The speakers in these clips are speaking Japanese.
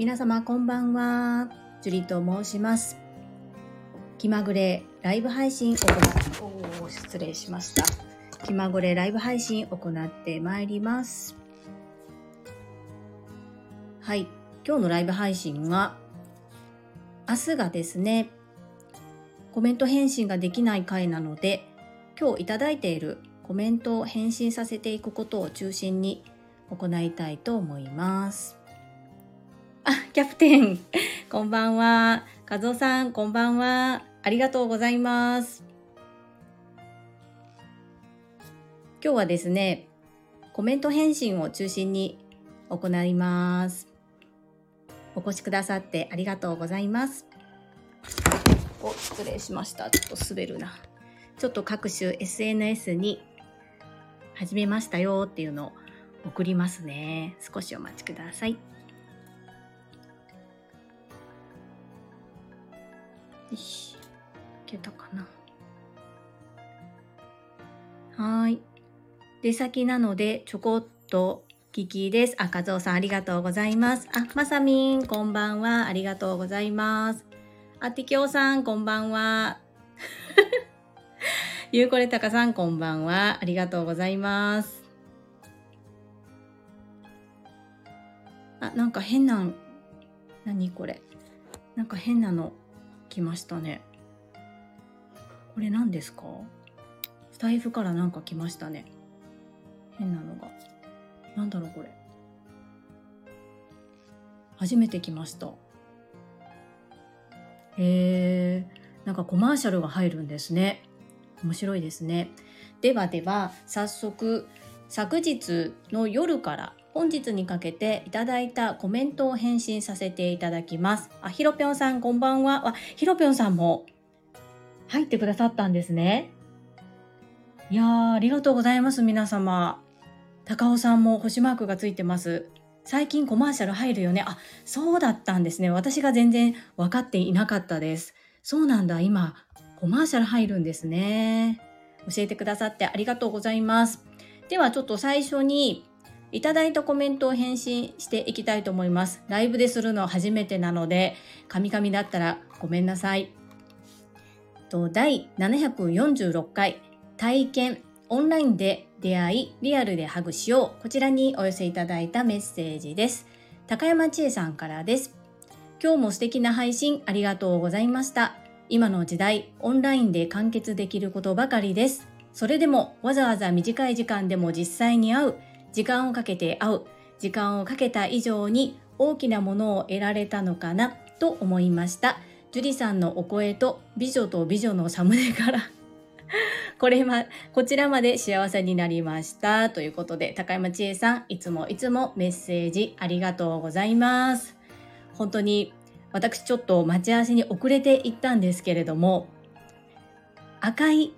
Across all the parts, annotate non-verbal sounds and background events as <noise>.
皆様こんばんは。ジュリと申します。気まぐれライブ配信を行っお失礼しました。気まぐれライブ配信を行ってまいります。はい。今日のライブ配信は、明日がですね、コメント返信ができない回なので、今日いただいているコメントを返信させていくことを中心に行いたいと思います。<laughs> キャプテン、こんばんは。和夫さん、こんばんは。ありがとうございます。今日はですね、コメント返信を中心に行います。お越しくださってありがとうございます。お、失礼しました。ちょっと滑るな。ちょっと各種 SNS に始めましたよっていうのを送りますね。少しお待ちください。よし。いけたかな。はい。出先なので、ちょこっと聞きです。あ、和夫さんありがとうございます。あ、まさみん、こんばんは。ありがとうございます。あ、てきょうさん、こんばんは。<laughs> ゆうこれたかさん、こんばんは。ありがとうございます。あ、なんか変な、何これ。なんか変なの来ましたね。これ何ですか？スタイフからなんか来ましたね。変なのが。なんだろうこれ。初めて来ました。へえ、なんかコマーシャルが入るんですね。面白いですね。ではでは、早速、昨日の夜から本日にかけていただいたコメントを返信させていただきます。あ、ひろぴょんさんこんばんは。あ、ひろぴょんさんも入ってくださったんですね。いやー、ありがとうございます、皆様。高尾さんも星マークがついてます。最近コマーシャル入るよね。あ、そうだったんですね。私が全然分かっていなかったです。そうなんだ、今、コマーシャル入るんですね。教えてくださってありがとうございます。では、ちょっと最初に、いただいたコメントを返信していきたいと思います。ライブでするのは初めてなので、カミカミだったらごめんなさい。と第746回体験オンラインで出会いリアルでハグしよう。こちらにお寄せいただいたメッセージです。高山千恵さんからです。今日も素敵な配信ありがとうございました。今の時代オンラインで完結できることばかりです。それでもわざわざ短い時間でも実際に会う時間をかけて会う時間をかけた以上に大きなものを得られたのかな？と思いました樹里さんのお声と美女と美女のサムネから <laughs> これま、こちらまで幸せになりました。ということで、高山千恵さん、いつもいつもメッセージありがとうございます。本当に、私ちょっと待ち合わせに遅れていったんですけれども、赤い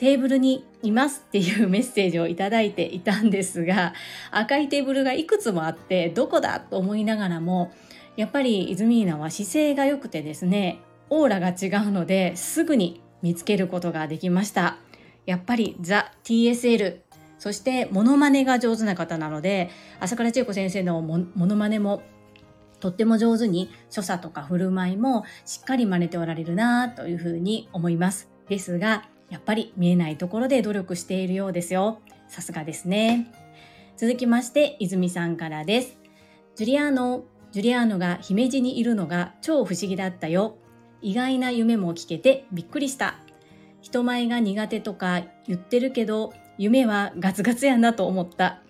テーブルにいますっていうメッセージをいただいていたんですが、赤いテーブルがいくつもあって、どこだと思いながらも、やっぱりイズミーナは姿勢が良くてですね、オーラが違うので、すぐに見つけることができました。やっぱりザ・ TSL、そしてモノマネが上手な方なので、朝倉千恵子先生のモモノマネもとっても上手に所作とか振る舞いもしっかり真似ておられるなというふうに思います。ですが、やっぱり見えないところで努力しているようですよ。さすがですね。続きまして、泉さんからです。ジュリアーノ、ジュリアーノが姫路にいるのが超不思議だったよ。意外な夢も聞けてびっくりした。人前が苦手とか言ってるけど、夢はガツガツやなと思った。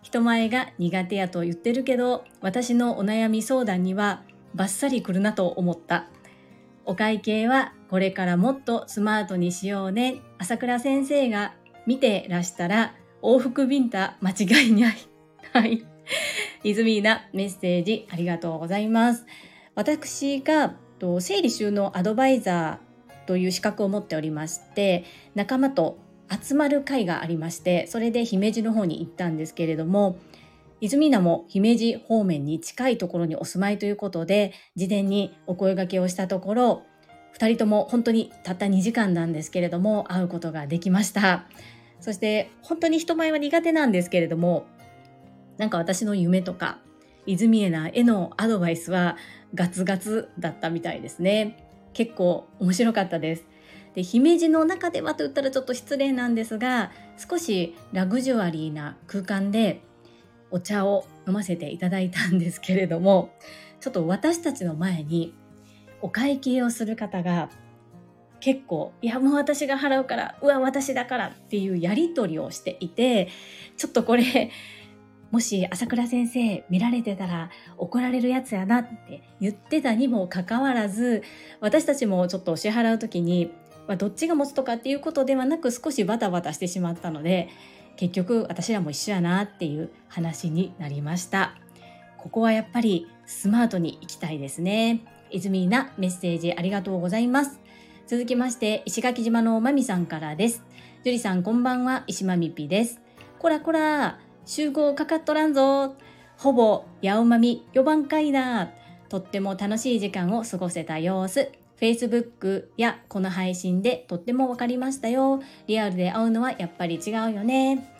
人前が苦手やと言ってるけど、私のお悩み相談にはバッサリ来るなと思った。お会計はこれからもっとスマートにしようね。朝倉先生が見てらしたら往復ビンタ間違いない。<laughs> はい。イズミーナメッセージありがとうございます。私が整理収納アドバイザーという資格を持っておりまして仲間と集まる会がありましてそれで姫路の方に行ったんですけれども泉名も姫路方面に近いところにお住まいということで事前にお声掛けをしたところ2人とも本当にたった2時間なんですけれども会うことができましたそして本当に人前は苦手なんですけれどもなんか私の夢とか泉エナへのアドバイスはガツガツだったみたいですね。結構面白かったです。で姫路の中ではと言ったらちょっと失礼なんですが少しラグジュアリーな空間でお茶を飲ませていただいたんですけれどもちょっと私たちの前にお会計をする方が結構いやもう私が払うからうわ私だからっていうやり取りをしていてちょっとこれもし朝倉先生見られてたら怒られるやつやなって言ってたにもかかわらず私たちもちょっと支払う時に、まあ、どっちが持つとかっていうことではなく少しバタバタしてしまったので結局私らも一緒やなっていう話になりました。ここはやっぱりスマートに行きたいですね。泉なメッセージありがとうございます続きまして、石垣島のまみさんからです。樹里さん、こんばんは。石まみぴです。こらこら、集合かかっとらんぞ。ほぼ、やおまみ、4番階だ。とっても楽しい時間を過ごせた様子。Facebook やこの配信でとっても分かりましたよ。リアルで会うのはやっぱり違うよね。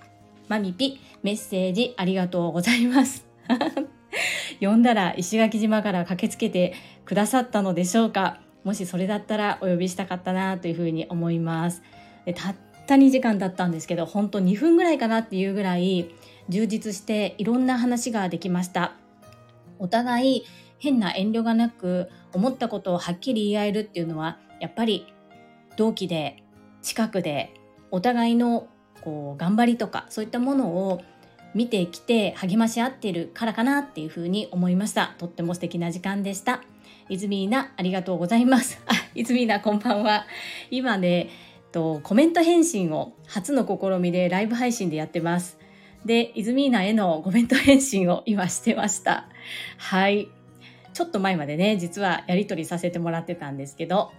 まみぴ、メッセージありがとうございます。<laughs> <laughs> 読んだら石垣島から駆けつけてくださったのでしょうか？もしそれだったらお呼びしたかったなというふうに思います。でたった2時間だったんですけど本当2分ぐらいかなっていうぐらい充実していろんな話ができました。お互い変な遠慮がなく思ったことをはっきり言い合えるっていうのはやっぱり同期で近くでお互いのこう頑張りとかそういったものを見てきて励まし合ってるからかなっていうふうに思いましたとっても素敵な時間でしたいずみーな、ありがとうございます。<laughs> あ、いずみーな、こんばんは。今ね、とコメント返信を初の試みでライブ配信でやってます。で、イズミーナへのコメント返信を <laughs> 今してました。はい。ちょっと前までね、実はやり取りさせてもらってたんですけど、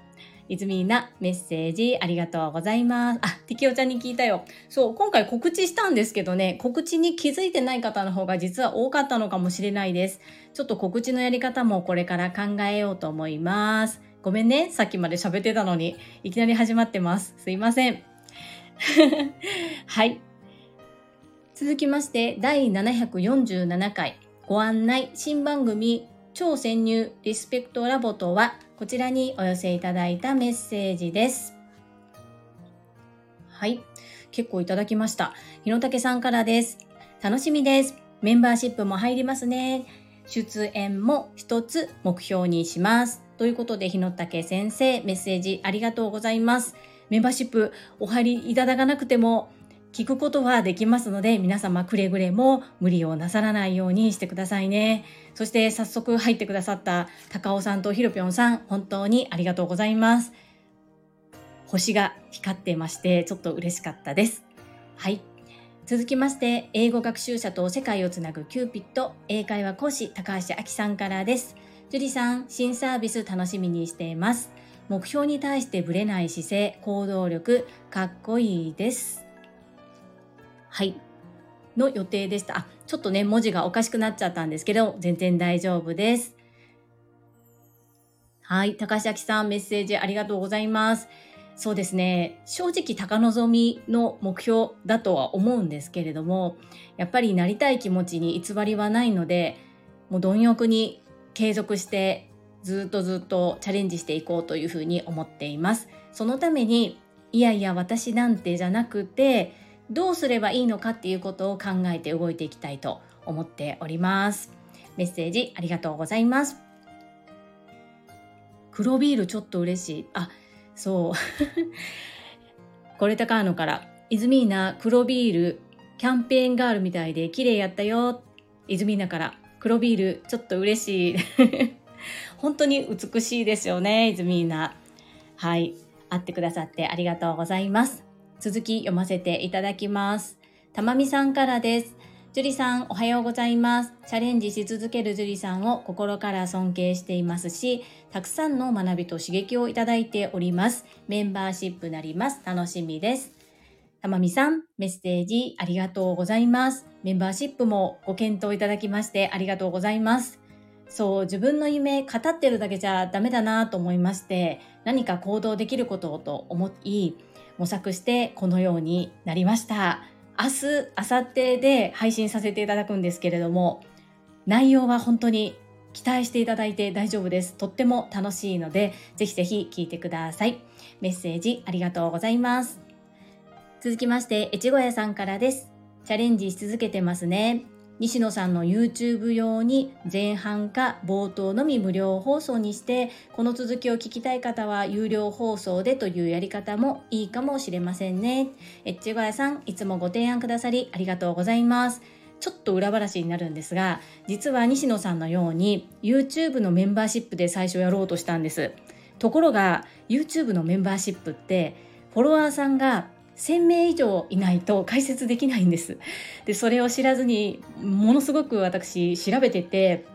いずみーなメッセージありがとうございます。あ、てきおちゃんに聞いたよ。そう、今回告知したんですけどね、告知に気づいてない方の方が実は多かったのかもしれないです。ちょっと告知のやり方もこれから考えようと思います。ごめんね、さっきまで喋ってたのに、いきなり始まってます。すいません。<laughs> はい。続きまして、第747回ご案内新番組超潜入リスペクトラボとはこちらにお寄せいただいたメッセージです。はい。結構いただきました。日野武さんからです。楽しみです。メンバーシップも入りますね。出演も一つ目標にします。ということで、日野武先生、メッセージありがとうございます。メンバーシップお入りいただかなくても聞くことはできますので、皆様くれぐれも無理をなさらないようにしてくださいね。そして早速入ってくださった高尾さんとひろぴょんさん、本当にありがとうございます。星が光ってまして、ちょっと嬉しかったです。はい。続きまして、英語学習者と世界をつなぐキューピット、英会話講師、高橋明さんからです。樹里さん、新サービス楽しみにしています。目標に対してぶれない姿勢、行動力、かっこいいです。はい。の予定でした。あ、ちょっとね、文字がおかしくなっちゃったんですけど、全然大丈夫です。はい。高橋明さん、メッセージありがとうございます。そうですね。正直高望みの目標だとは思うんですけれども、やっぱりなりたい気持ちに偽りはないので、もう貪欲に継続してずっとずっとチャレンジしていこうというふうに思っています。そのために、いやいや私なんてじゃなくて、どうすればいいのかっていうことを考えて動いていきたいと思っております。メッセージありがとうございます。黒ビールちょっと嬉しい。あ、そう。<laughs> これ高野から、イズミーナ黒ビールキャンペーンガールみたいで綺麗やったよ。イズミーナから黒ビールちょっと嬉しい。<laughs> 本当に美しいですよね、イズミーナ。はい。会ってくださってありがとうございます。続き読ませていただきます。たまみさんからです。樹里さん、おはようございます。チャレンジし続ける樹里さんを心から尊敬していますし、たくさんの学びと刺激をいただいております。メンバーシップなります。楽しみです。たまみさん、メッセージありがとうございます。メンバーシップもご検討いただきましてありがとうございます。そう、自分の夢語ってるだけじゃダメだなと思いまして、何か行動できることをと思い、模索してこのようになりました。明日、明後日で配信させていただくんですけれども、内容は本当に期待していただいて大丈夫です。とっても楽しいので、ぜひぜひ聞いてください。メッセージありがとうございます。続きまして、越後屋さんからです。チャレンジし続けてますね。西野さんの YouTube 用に前半か冒頭のみ無料放送にしてこの続きを聞きたい方は有料放送でというやり方もいいかもしれませんね。えっちごやさんいつもご提案くださりありがとうございます。ちょっと裏話になるんですが実は西野さんのように YouTube のメンバーシップで最初やろうとしたんです。ところが YouTube のメンバーシップってフォロワーさんが1000名以上いないと解説できないんです。で、それを知らずに、ものすごく私調べてて、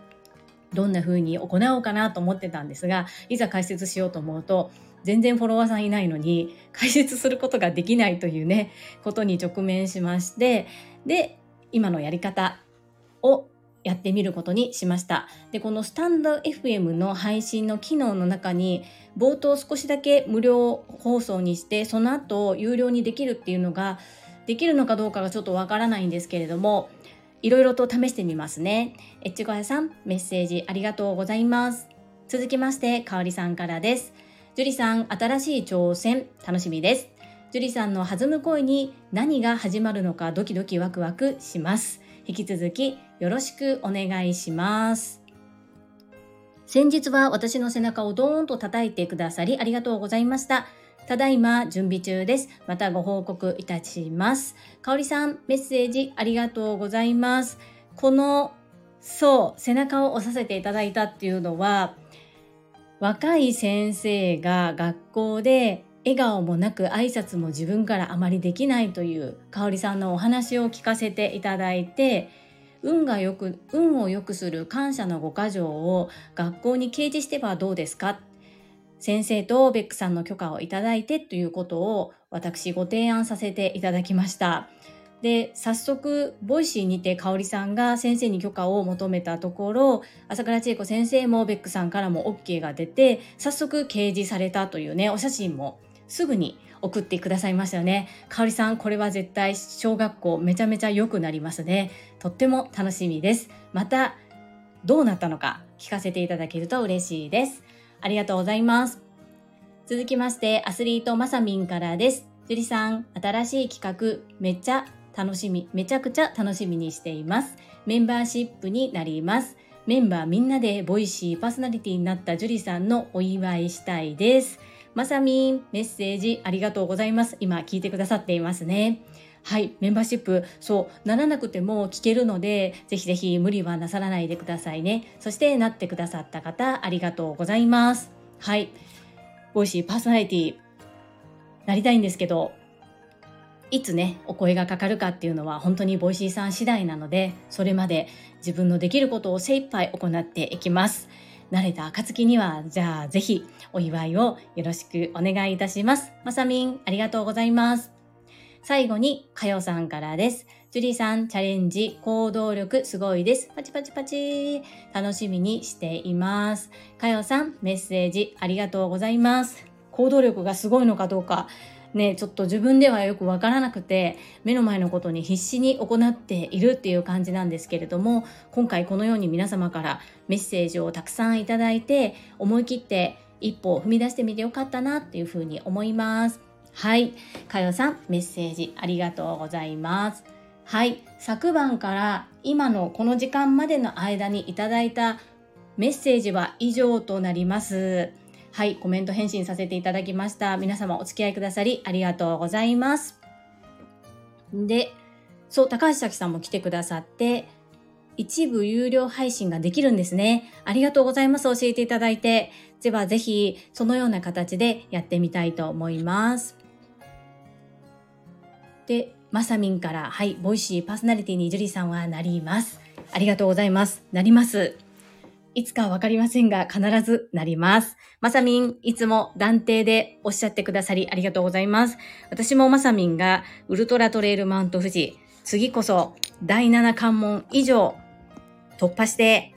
どんな風に行おうかなと思ってたんですが、いざ解説しようと思うと、全然フォロワーさんいないのに、解説することができないというね、ことに直面しまして、で、今のやり方をやってみることにしました。で、このスタンド FM の配信の機能の中に、冒頭少しだけ無料放送にして、その後有料にできるっていうのが、できるのかどうかがちょっとわからないんですけれども、いろいろと試してみますね。えっちごやさん、メッセージありがとうございます。続きまして、かおりさんからです。樹里さん、新しい挑戦、楽しみです。樹里さんの弾む声に何が始まるのかドキドキワクワクします。引き続きよろしくお願いします。先日は私の背中をドーンと叩いてくださりありがとうございました。ただいま準備中です。またご報告いたします。かおりさん、メッセージありがとうございます。この、そう、背中を押させていただいたっていうのは、若い先生が学校で笑顔もなく挨拶も自分からあまりできないという香里さんのお話を聞かせていただいて運がよく運を良くする感謝のご箇条を学校に掲示してはどうですか？先生とベックさんの許可をいただいてということを私ご提案させていただきました。で、早速、ボイシーにて香里さんが先生に許可を求めたところ、朝倉千恵子先生もベックさんからも OK が出て、早速掲示されたというね、お写真もすぐに送ってくださいましたよね。かおりさん、これは絶対小学校めちゃめちゃ良くなりますね。とっても楽しみです。また、どうなったのか聞かせていただけると嬉しいです。ありがとうございます。続きまして、アスリートまさみんからです。樹里さん、新しい企画、めっちゃ楽しみ、めちゃくちゃ楽しみにしています。メンバーシップになります。メンバーみんなでボイシーパーソナリティになった樹里さんのお祝いしたいです。まさみん、メッセージありがとうございます。今聞いてくださっていますね。はい、メンバーシップ、そう、ならなくても聞けるので、ぜひぜひ無理はなさらないでくださいね。そして、なってくださった方、ありがとうございます。はい、ボイシーパーソナリティ、なりたいんですけど、いつね、お声がかかるかっていうのは本当にボイシーさん次第なので、それまで自分のできることを精一杯行っていきます。なれた暁には、じゃあぜひお祝いをよろしくお願いいたします。まさみん、ありがとうございます。最後に、かよさんからです。ジュリーさん、チャレンジ、行動力すごいです。パチパチパチ。楽しみにしています。かよさん、メッセージありがとうございます。行動力がすごいのかどうか、ね、ちょっと自分ではよくわからなくて、目の前のことに必死に行っているっていう感じなんですけれども、今回このように皆様からメッセージをたくさんいただいて、思い切って一歩踏み出してみてよかったなっていうふうに思います。はい。かよさん、メッセージありがとうございます。はい。昨晩から今のこの時間までの間にいただいたメッセージは以上となります。はい、コメント返信させていただきました。皆様お付き合いくださりありがとうございます。で、そう、高橋咲さんも来てくださって、一部有料配信ができるんですね。ありがとうございます。教えていただいて。ではぜひ、そのような形でやってみたいと思います。で、まさみんから、はい、ボイシーパーソナリティにジュリさんはなります。ありがとうございます。なります。いつかわかりませんが、必ずなります。まさみん、いつも断定でおっしゃってくださりありがとうございます。私もまさみんがウルトラトレイルマウント富士、次こそ第7関門以上突破して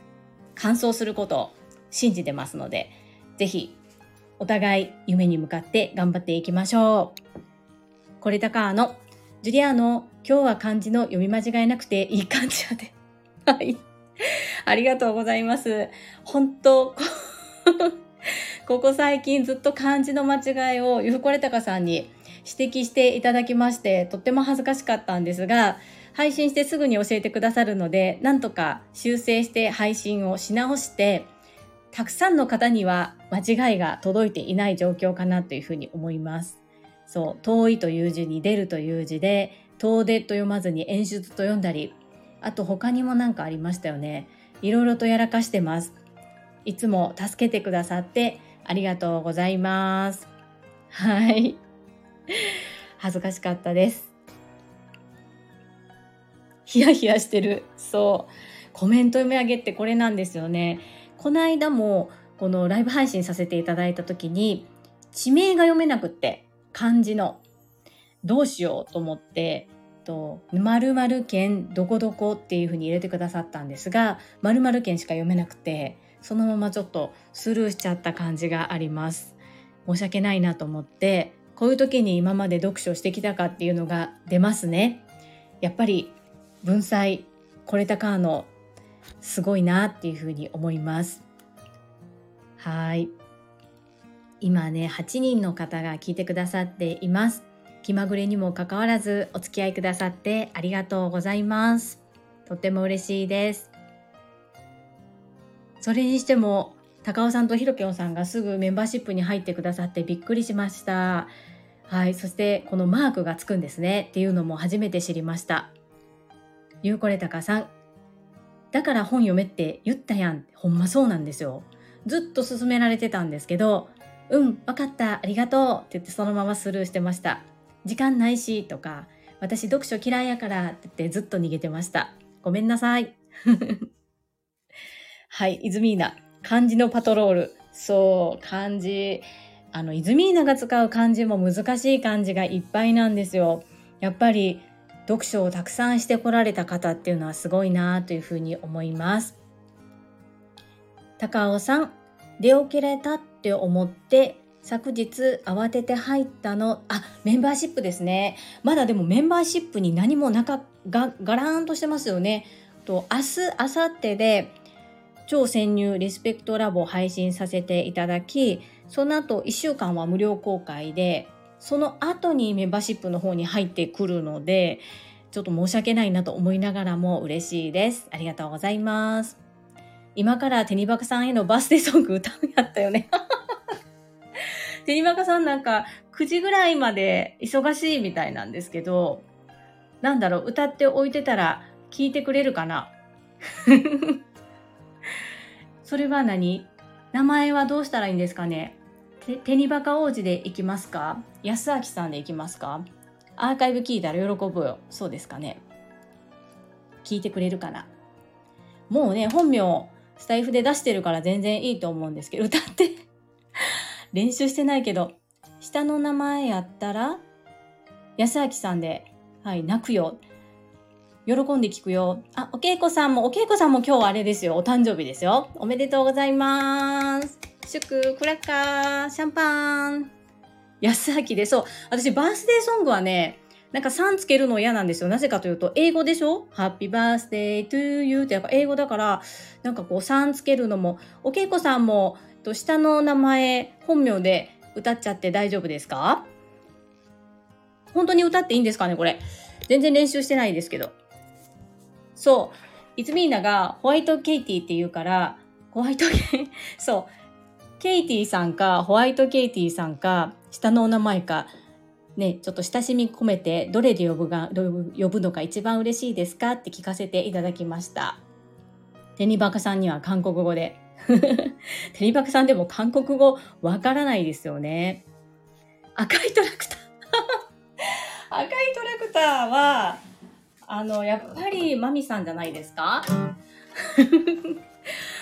完走することを信じてますので、ぜひお互い夢に向かって頑張っていきましょう。これ高のジュリアーノ、今日は漢字の読み間違えなくていい感じやで。はい。<laughs> ありがとうございます。本当ここ最近ずっと漢字の間違いをゆふこれたかさんに指摘していただきまして、とっても恥ずかしかったんですが、配信してすぐに教えてくださるので、なんとか修正して配信をし直して、たくさんの方には間違いが届いていない状況かなというふうに思います。そう、遠いという字に出るという字で、遠出と読まずに演出と読んだり、あと他にも何かありましたよね。いろいろとやらかしてます。いつも助けてくださってありがとうございます。はい。恥ずかしかったです。ヒヤヒヤしてる。そう。コメント読み上げってこれなんですよね。この間もこのライブ配信させていただいた時に地名が読めなくって漢字のどうしようと思ってと〇〇県どこどこっていうふうに入れてくださったんですが〇〇県しか読めなくてそのままちょっとスルーしちゃった感じがあります。申し訳ないなと思ってこういう時に今まで読書してきたかっていうのが出ますね。やっぱり文才これたかのすごいなっていうふうに思います。はい。今ね8人の方が聞いてくださっています。気まぐれにもかかわらずお付き合いくださってありがとうございます。とっても嬉しいです。それにしても高尾さんとひろぴょんさんがすぐメンバーシップに入ってくださってびっくりしました。はいそしてこのマークがつくんですね。っていうのも初めて知りました。ゆうこれたかさん。だから本読めって言ったやん。ほんまそうなんですよ。ずっと勧められてたんですけどうん分かった。ありがとう。って言ってそのままスルーしてました。時間ないしとか私読書嫌いやからってってずっと逃げてましたごめんなさい <laughs> はい、イズミーナ。漢字のパトロール。そう、漢字。あの、イズミーナが使う漢字も難しい漢字がいっぱいなんですよ。やっぱり、読書をたくさんしてこられた方っていうのはすごいなというふうに思います。高尾さん、出遅れたって思って昨日慌てて入ったの、あ、メンバーシップですね。まだでもメンバーシップに何もなか、が、ガラーンとしてますよね。と、明日、明後日で超潜入リスペクトラボを配信させていただき、その後1週間は無料公開で、その後にメンバーシップの方に入ってくるので、ちょっと申し訳ないなと思いながらも嬉しいです。ありがとうございます。今からテニバカさんへのバースデーソング歌うんやったよね。<laughs> テニバカさんなんか9時ぐらいまで忙しいみたいなんですけど、なんだろう、歌っておいてたら聞いてくれるかな？<laughs> それは何？名前はどうしたらいいんですかね？テニバカ王子で行きますか？安明さんで行きますか？アーカイブ聞いたら喜ぶよ。そうですかね？聞いてくれるかな？もうね、本名、スタイフで出してるから全然いいと思うんですけど、歌って。練習してないけど、下の名前やったら、安明さんで、はい、泣くよ。喜んで聞くよ。あ、お稽古さんも、お稽古さんも今日はあれですよ。お誕生日ですよ。おめでとうございます。祝、クラッカー、シャンパン。安明で、そう。私、バースデーソングはね、なんか3つけるの嫌なんですよ。なぜかというと、英語でしょ？ハッピーバースデートゥーユーってやっぱ英語だから、なんかこう3つけるのも、お稽古さんも、と下の名前、本名で歌っちゃって大丈夫ですか？本当に歌っていいんですかねこれ。全然練習してないですけど。そう。イズミーナがホワイトケイティって言うから、ホワイトケイ、<laughs> そう。ケイティさんか、ホワイトケイティさんか、下のお名前か、ね、ちょっと親しみ込めて、どれで呼ぶが、呼ぶのが一番嬉しいですか？って聞かせていただきました。テニバカさんには韓国語で。テニバカさんでも韓国語わからないですよね。赤いトラクター <laughs> 赤いトラクターは、あの、やっぱりマミさんじゃないですか？<laughs>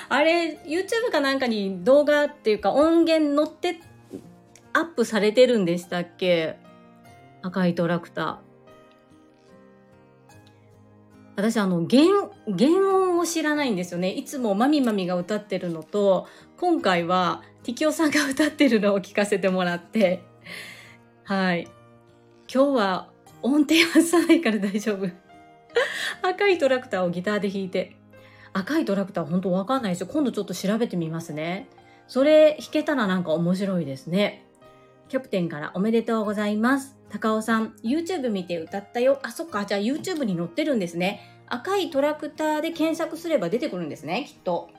あれ、YouTube かなんかに動画っていうか音源載ってアップされてるんでしたっけ？赤いトラクター。私あの原原音を知らないんですよねいつもマミマミが歌ってるのと今回はティキオさんが歌ってるのを聞かせてもらってはい今日は音程はさないから大丈夫 <laughs> 赤いトラクターをギターで弾いて。赤いトラクター本当わかんないですよ。今度ちょっと調べてみますね。それ弾けたらなんか面白いですね。キャプテンからおめでとうございます。高尾さん、YouTube 見て歌ったよ。あ、そっか。じゃあ YouTube に載ってるんですね。赤いトラクターで検索すれば出てくるんですね、きっと。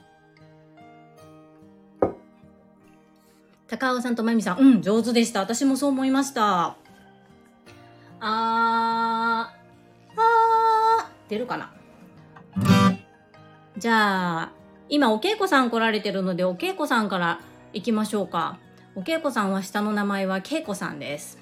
高尾さんとまゆみさん、うん、上手でした。私もそう思いました。あー、あー、出るかな。じゃあ、今お稽古さん来られてるので、お稽古さんから行きましょうか。お稽古さんは下の名前は稽古さんです。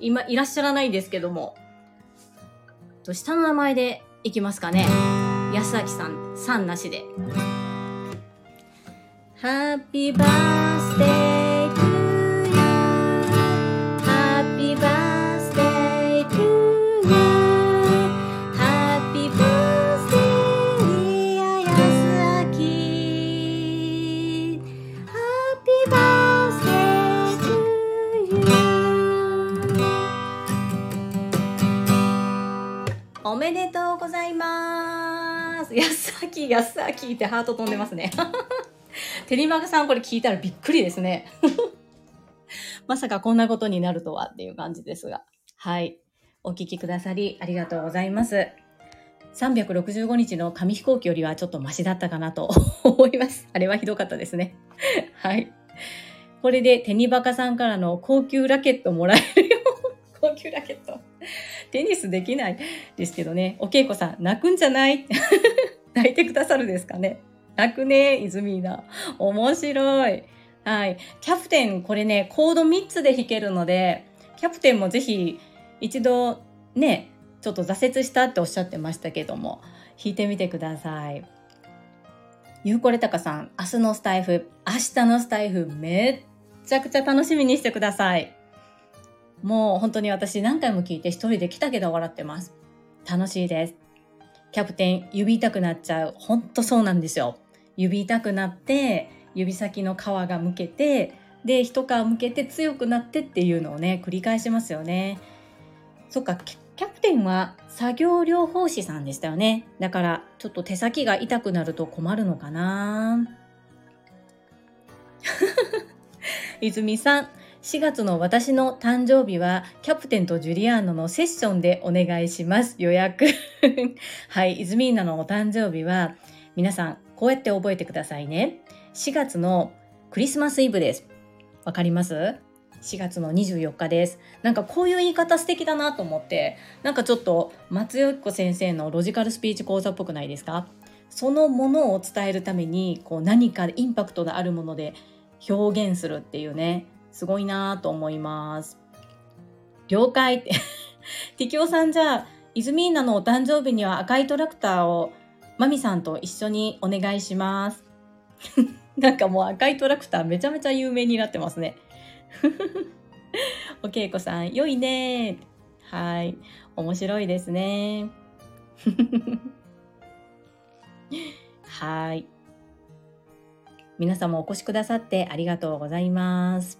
今いらっしゃらないですけども。と下の名前でいきますかね。安明さん、さんなしで。Happy birthday 安明、安明ってハート飛んでますね。<laughs> テリマグさんこれ聞いたらびっくりですね。<laughs> まさかこんなことになるとはっていう感じですが。はい。お聞きくださりありがとうございます。365日の紙飛行機よりはちょっとマシだったかなと <laughs> 思います。あれはひどかったですね。はい。これでテニバカさんからの高級ラケットもらえるよ。高級ラケット。テニスできないですけどね。お稽古さん、泣くんじゃない？<laughs> 泣いてくださるですかね？泣くね、イズミーナ。面白い。はい。キャプテン、これね、コード3つで弾けるので、キャプテンもぜひ一度ね、ちょっと挫折したっておっしゃってましたけども、弾いてみてください。ゆうこれたかさん、明日のスタイフ、明日のスタイフめっちゃくちゃ楽しみにしてください。もう本当に私何回も聞いて一人で来たけど笑ってます。楽しいです。キャプテン、指痛くなっちゃう。ほんとそうなんですよ。指痛くなって、指先の皮がむけて、で、一皮むけて強くなってっていうのをね、繰り返しますよね。そっか、キャプテンは作業療法士さんでしたよね。だから、ちょっと手先が痛くなると困るのかな <laughs> 泉さん、4月の私の誕生日はキャプテンとジュリアーノのセッションでお願いします。予約。<laughs> はい、イズミーナのお誕生日は皆さんこうやって覚えてくださいね。4月のクリスマスイブです。わかります ?4 月の24日です。なんかこういう言い方素敵だなと思って、なんかちょっと松代子先生のロジカルスピーチ講座っぽくないですか？そのものを伝えるためにこう何かインパクトのあるもので表現するっていうねすごいなと思います。了解って。<laughs> ティキオさんじゃあ、イズミーナのお誕生日には赤いトラクターをマミさんと一緒にお願いします。<laughs> なんかもう赤いトラクターめちゃめちゃ有名になってますね。<laughs> お稽古さん、良いねはい。面白いですね。はい。皆様お越しくださってありがとうございます。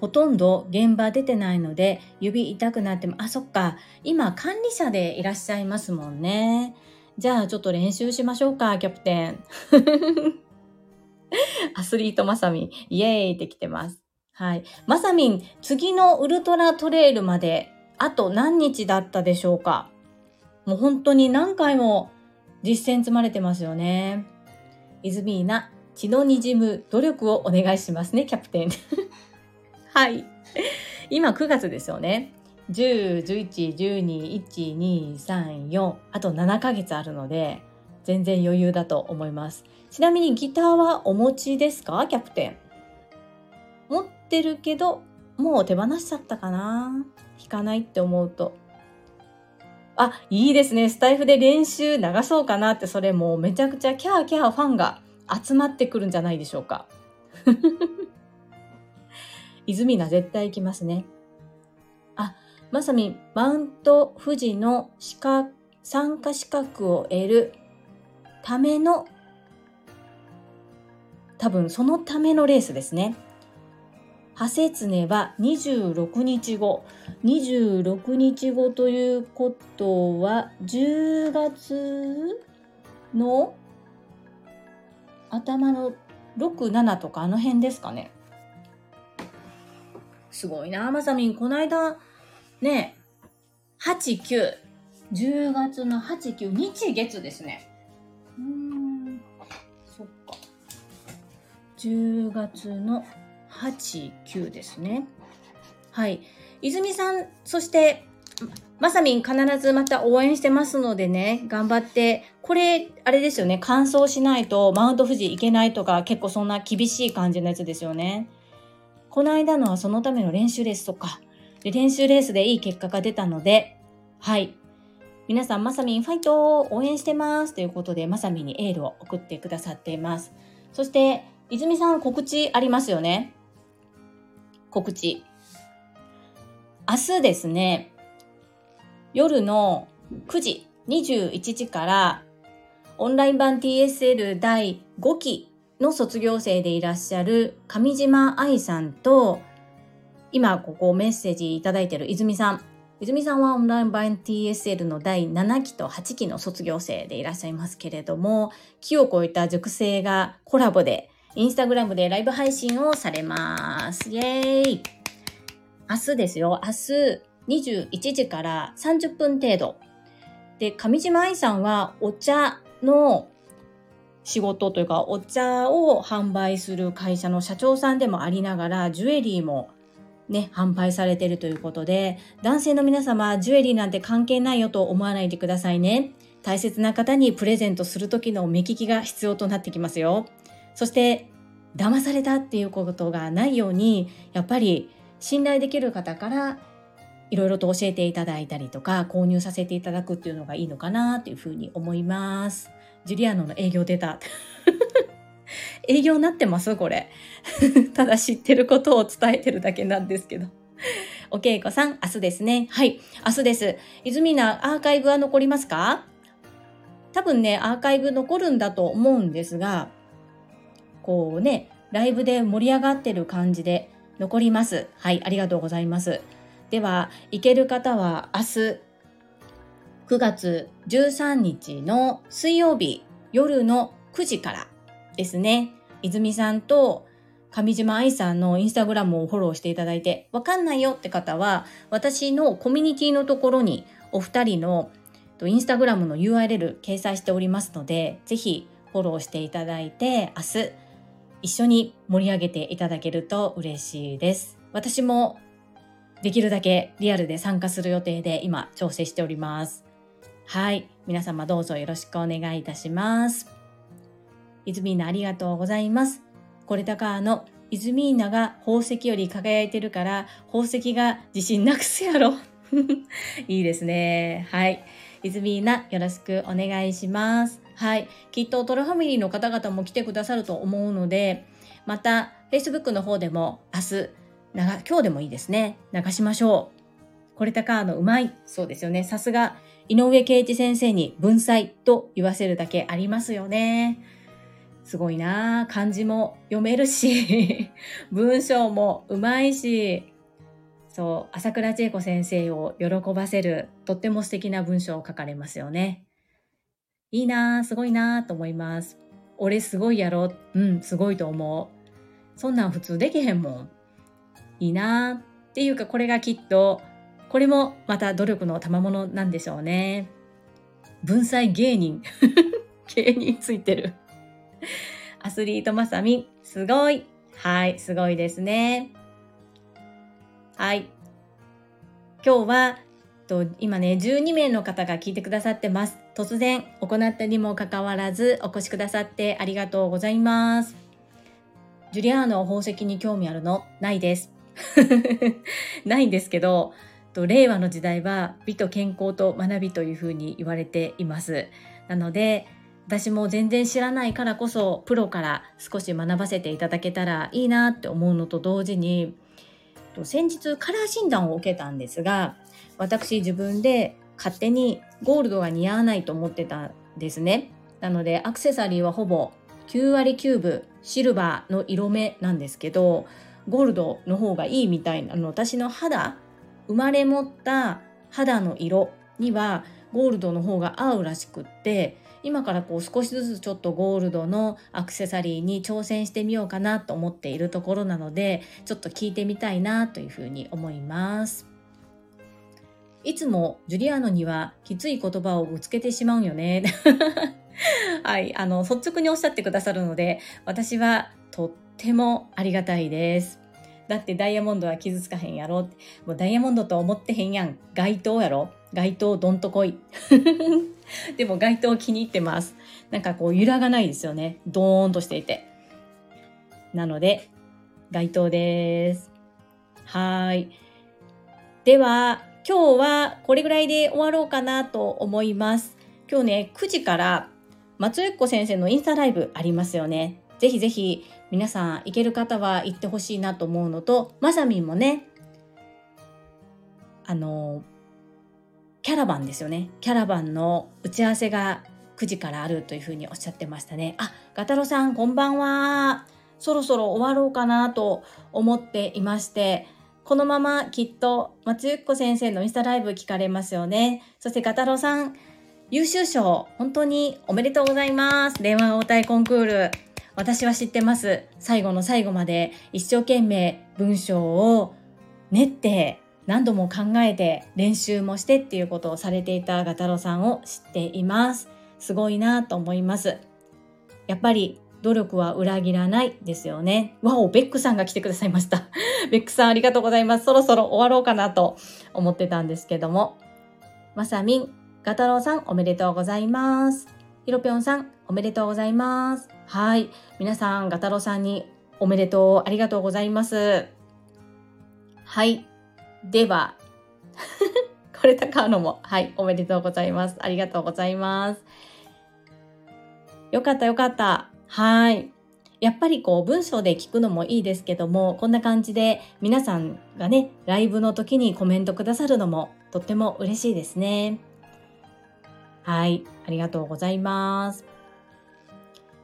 ほとんど現場出てないので、指痛くなっても、あ、そっか、今管理者でいらっしゃいますもんね。じゃあちょっと練習しましょうか、キャプテン。<laughs> アスリートマサミン、イエーイって来てます。はい。マサミン、次のウルトラトレイルまで、あと何日だったでしょうかもう本当に何回も実践積まれてますよね。イズミーナ、血の滲む努力をお願いしますね、キャプテン。はい。<laughs> 今9月ですよね。10、11、12、1、2、3、4。あと7ヶ月あるので、全然余裕だと思います。ちなみにギターはお持ちですか？キャプテン。持ってるけど、もう手放しちゃったかな弾かないって思うと。あ、いいですね。スタイフで練習流そうかなって、それもうめちゃくちゃキャーキャーファンが集まってくるんじゃないでしょうか。泉名絶対行きますね。あ、まさみ、マウント富士の資格、参加資格を得るための、多分そのためのレースですね。ハセツネは26日後。26日後ということは、10月の頭の6、7とかあの辺ですかね。すごいな、まさみん。この間、ね、8、9。10月の8、9、日月ですね。うん、そっか。10月の8、9ですね。はい。泉さん、そして、まさみん必ずまた応援してますのでね、頑張って、これ、あれですよね、完走しないとマウント富士行けないとか、結構そんな厳しい感じのやつですよね。この間のはそのための練習レースとか、で練習レースでいい結果が出たので、はい。皆さん、まさみんファイト応援してますということで、まさみんにエールを送ってくださっています。そして、泉さん告知ありますよね？告知。明日ですね、夜の9時、21時から、オンライン版 TSL 第5期の卒業生でいらっしゃる上島愛さんと、今ここメッセージいただいている泉さん。泉さんはオンライン版 TSL の第7期と8期の卒業生でいらっしゃいますけれども、木を越えた塾生がコラボでインスタグラムでライブ配信をされます。イェーイ明日ですよ。明日21時から30分程度。で、上島愛さんはお茶の仕事というか、お茶を販売する会社の社長さんでもありながら、ジュエリーもね、販売されているということで、男性の皆様、ジュエリーなんて関係ないよと思わないでくださいね。大切な方にプレゼントする時の目利きが必要となってきますよ。そして騙されたっていうことがないようにやっぱり信頼できる方からいろいろと教えていただいたりとか購入させていただくっていうのがいいのかなというふうに思います。ジュリアーノの営業出た。<laughs> 営業なってますこれ。<laughs> ただ知ってることを伝えてるだけなんですけど。お稽古さん、明日ですね。はい、明日です。泉なアーカイブは残りますか？多分ね、アーカイブ残るんだと思うんですが、こうね、ライブで盛り上がってる感じで残ります。はい、ありがとうございます。では、行ける方は明日、9月13日の水曜日夜の9時からですね、泉さんと上島愛さんのインスタグラムをフォローしていただいて、わかんないよって方は、私のコミュニティのところにお二人のインスタグラムの URL 掲載しておりますので、ぜひフォローしていただいて、明日一緒に盛り上げていただけると嬉しいです。私もできるだけリアルで参加する予定で今調整しております。はい。皆様どうぞよろしくお願いいたします。イズミーナありがとうございます。これたかのイズミーナが宝石より輝いてるから宝石が自信なくすやろ。<laughs> いいですね。はい。イズミーナよろしくお願いします。はい。きっとトラファミリーの方々も来てくださると思うので、また Facebook の方でも明日、今日でもいいですね。流しましょう。これたかのうまい。そうですよね。さすが井上圭一先生に文才と言わせるだけありますよね。すごいな漢字も読めるし、<laughs> 文章もうまいし、そう、朝倉千恵子先生を喜ばせるとっても素敵な文章を書かれますよね。いいなすごいなと思います。俺すごいやろうん、すごいと思う。そんなん普通できへんもん。いいなっていうかこれがきっと、これもまた努力の賜物なんでしょうね。文才芸人。<laughs> 芸人ついてる。アスリートまさみ、すごい。はい、すごいですね。はい。今日はと今ね12名の方が聞いてくださってます突然行ったにもかかわらずお越しくださってありがとうございますジュリアーノ宝石に興味あるの？ないです <laughs> ないんですけどと令和の時代は美と健康と学びというふうに言われています。なので私も全然知らないからこそプロから少し学ばせていただけたらいいなって思うのと同時に先日カラー診断を受けたんですが私自分で勝手にゴールドが似合わないと思ってたんですね。なのでアクセサリーはほぼ9割9分シルバーの色目なんですけどゴールドの方がいいみたいなの私の肌生まれ持った肌の色にはゴールドの方が合うらしくって今からこう少しずつちょっとゴールドのアクセサリーに挑戦してみようかなと思っているところなのでちょっと聞いてみたいなというふうに思います。いつもジュリアーノにはきつい言葉をぶつけてしまうよね。<laughs> はい、あの率直におっしゃってくださるので私はとってもありがたいです。だってダイヤモンドは傷つかへんやろ？もうダイヤモンドと思ってへんやん。街灯やろ？街灯どんとこい。<laughs> でも街灯気に入ってます。なんかこう揺らがないですよね。ドーンとしていて。なので、街灯です。はい。では、今日はこれぐらいで終わろうかなと思います。今日ね、9時から松江子先生のインスタライブありますよね。ぜひぜひ皆さん行ける方は行ってほしいなと思うのと、まさみんもね、あの、キャラバンですよね。キャラバンの打ち合わせが9時からあるというふうにおっしゃってましたね。あ、ガタロさんこんばんは。そろそろ終わろうかなと思っていまして、このままきっと松ゆっこ先生のインスタライブ聞かれますよね。そしてガタロさん、優秀賞、本当におめでとうございます。電話応対コンクール。私は知ってます。最後の最後まで一生懸命文章を練って何度も考えて練習もしてっていうことをされていたガタロさんを知っています。すごいなと思います。やっぱり努力は裏切らないですよね。わお、ベックさんが来てくださいました。<laughs> ベックさんありがとうございます。そろそろ終わろうかなと思ってたんですけども。まさみん、ガタロウさんおめでとうございます。ひろぴょんさんおめでとうございます。はい。皆さん、ガタロさんにおめでとう、ありがとうございます。はい。では、<laughs> これ高野も、はい、おめでとうございます。ありがとうございます。よかったよかった。はい。やっぱりこう文章で聞くのもいいですけども、こんな感じで皆さんがね、ライブの時にコメントくださるのもとっても嬉しいですね。はい、ありがとうございます。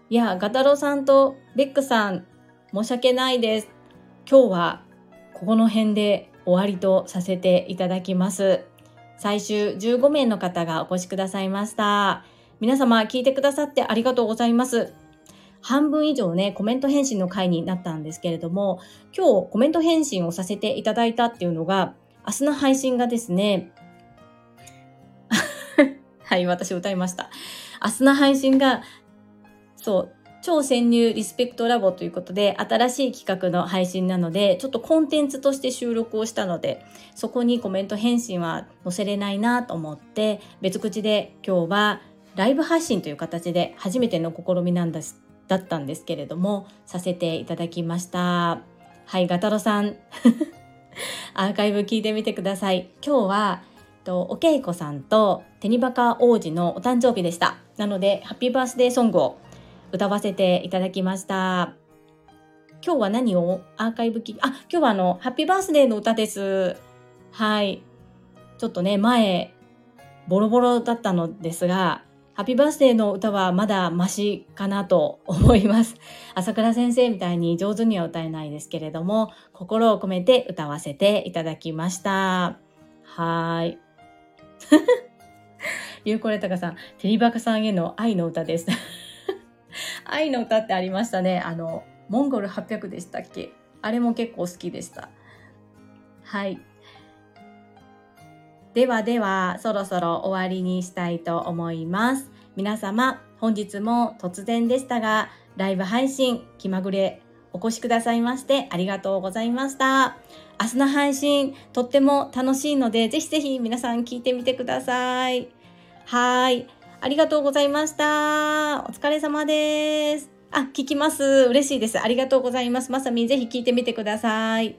いや、ガタロさんとベックさん、申し訳ないです。今日はここの辺で終わりとさせていただきます。最終15名の方がお越しくださいました。皆様聞いてくださってありがとうございます。半分以上ね、コメント返信の回になったんですけれども、今日コメント返信をさせていただいたっていうのが、明日の配信がですね、<laughs> はい、私歌いました。明日の配信がそう、超潜入リスペクトラボということで、新しい企画の配信なので、ちょっとコンテンツとして収録をしたので、そこにコメント返信は載せれないなと思って、別口で今日はライブ配信という形で初めての試みなんです、だったんですけれども、させていただきました。はい、ガタロさん。<laughs> アーカイブ聞いてみてください。今日は、とおけいこさんとテニバカ王子のお誕生日でした。なので、ハッピーバースデーソングを歌わせていただきました。今日は何を？アーカイブき、あ、今日はあの、ハッピーバースデーの歌です。はい。ちょっとね、前、ボロボロだったのですが、ハッピーバースデーの歌はまだマシかなと思います。<laughs> 朝倉先生みたいに上手には歌えないですけれども、心を込めて歌わせていただきました。はい。ゆうこれたかさん、テリバカさんへの愛の歌です。<laughs> 愛の歌ってありましたね。あの、モンゴル800でしたっけ？あれも結構好きでした。はい。ではでは、そろそろ終わりにしたいと思います。皆様、本日も突然でしたが、ライブ配信気まぐれお越しくださいましてありがとうございました。明日の配信とっても楽しいので、ぜひぜひ皆さん聞いてみてください。はい。ありがとうございました。お疲れ様です。あ、聞きます。嬉しいです。ありがとうございます。まさみん、ぜひ聞いてみてください。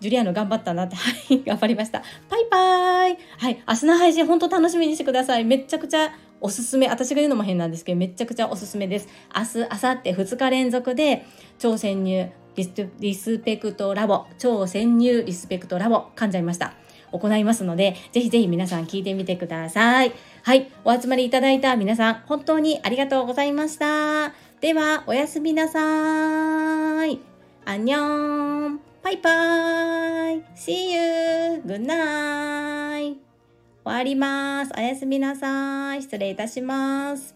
ジュリアーノ頑張ったなって、<laughs> はい、頑張りました。バイバーイはい、明日の配信本当楽しみにしてください。めっちゃくちゃおすすめ、私が言うのも変なんですけど、めちゃくちゃおすすめです。明日、明後日2日連続で、超潜入リスペクトラボ、超潜入リスペクトラボ、噛んじゃいました。行いますので、ぜひぜひ皆さん聞いてみてください。はい、お集まりいただいた皆さん、本当にありがとうございました。では、おやすみなさい。あんにょーん。バイバーイ。See you. Good night. 終わります。おやすみなさい。失礼いたします。